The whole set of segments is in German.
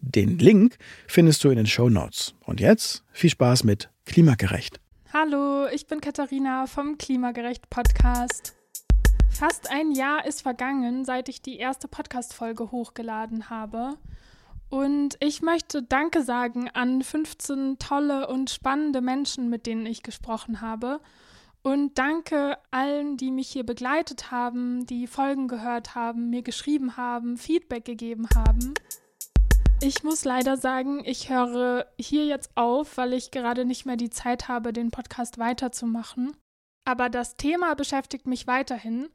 Den Link findest du in den Show Notes. Und jetzt viel Spaß mit Klimagerecht. Hallo, ich bin Katharina vom Klimagerecht Podcast. Fast ein Jahr ist vergangen, seit ich die erste Podcast-Folge hochgeladen habe. Und ich möchte Danke sagen an 15 tolle und spannende Menschen, mit denen ich gesprochen habe. Und danke allen, die mich hier begleitet haben, die Folgen gehört haben, mir geschrieben haben, Feedback gegeben haben. Ich muss leider sagen, ich höre hier jetzt auf, weil ich gerade nicht mehr die Zeit habe, den Podcast weiterzumachen. Aber das Thema beschäftigt mich weiterhin,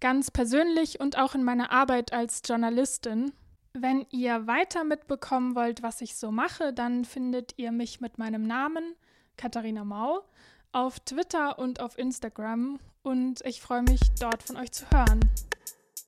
ganz persönlich und auch in meiner Arbeit als Journalistin. Wenn ihr weiter mitbekommen wollt, was ich so mache, dann findet ihr mich mit meinem Namen, Katharina Mau, auf Twitter und auf Instagram und ich freue mich, dort von euch zu hören.